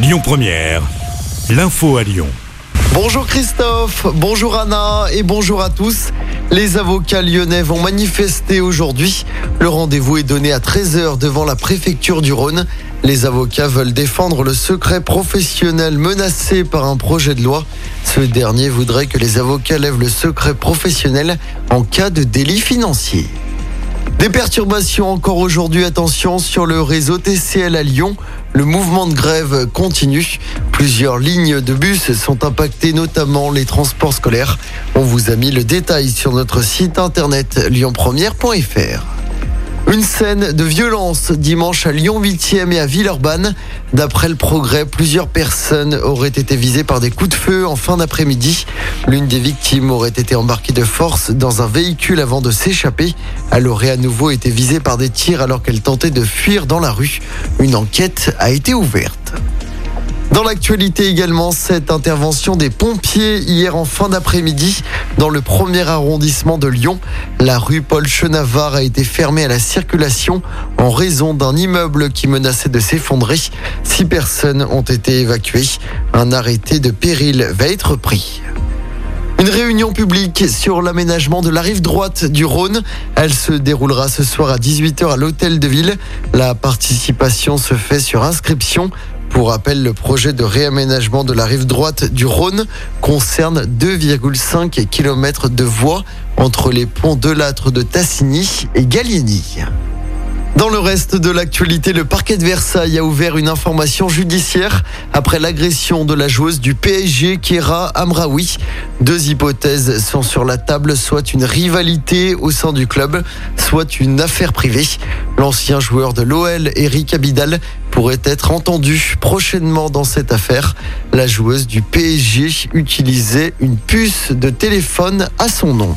Lyon Première, l'info à Lyon. Bonjour Christophe, bonjour Anna et bonjour à tous. Les avocats lyonnais vont manifester aujourd'hui. Le rendez-vous est donné à 13h devant la préfecture du Rhône. Les avocats veulent défendre le secret professionnel menacé par un projet de loi. Ce dernier voudrait que les avocats lèvent le secret professionnel en cas de délit financier. Des perturbations encore aujourd'hui, attention, sur le réseau TCL à Lyon. Le mouvement de grève continue. Plusieurs lignes de bus sont impactées, notamment les transports scolaires. On vous a mis le détail sur notre site internet lyonpremière.fr. Une scène de violence dimanche à Lyon 8e et à Villeurbanne. D'après le progrès, plusieurs personnes auraient été visées par des coups de feu en fin d'après-midi. L'une des victimes aurait été embarquée de force dans un véhicule avant de s'échapper. Elle aurait à nouveau été visée par des tirs alors qu'elle tentait de fuir dans la rue. Une enquête a été ouverte. L'actualité également, cette intervention des pompiers hier en fin d'après-midi dans le premier arrondissement de Lyon. La rue Paul Chenavard a été fermée à la circulation en raison d'un immeuble qui menaçait de s'effondrer. Six personnes ont été évacuées. Un arrêté de péril va être pris. Une réunion publique sur l'aménagement de la rive droite du Rhône. Elle se déroulera ce soir à 18h à l'hôtel de ville. La participation se fait sur inscription. Pour rappel, le projet de réaménagement de la rive droite du Rhône concerne 2,5 km de voies entre les ponts de Lattre de Tassigny et Gallieni. Dans le reste de l'actualité, le parquet de Versailles a ouvert une information judiciaire après l'agression de la joueuse du PSG, Kera Amraoui. Deux hypothèses sont sur la table, soit une rivalité au sein du club, soit une affaire privée. L'ancien joueur de l'OL, Eric Abidal, pourrait être entendu prochainement dans cette affaire. La joueuse du PSG utilisait une puce de téléphone à son nom.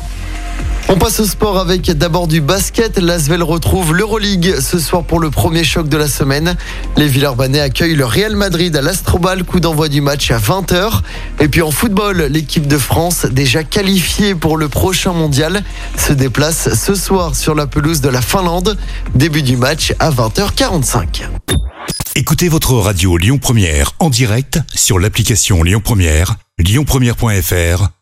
On passe au sport avec d'abord du basket. L'Asvel retrouve l'Euroleague ce soir pour le premier choc de la semaine. Les Villeurbanais accueillent le Real Madrid à l'Astrobal, coup d'envoi du match à 20h. Et puis en football, l'équipe de France, déjà qualifiée pour le prochain mondial, se déplace ce soir sur la pelouse de la Finlande. Début du match à 20h45. Écoutez votre radio Lyon Première en direct sur l'application Lyon Première, lyonpremière.fr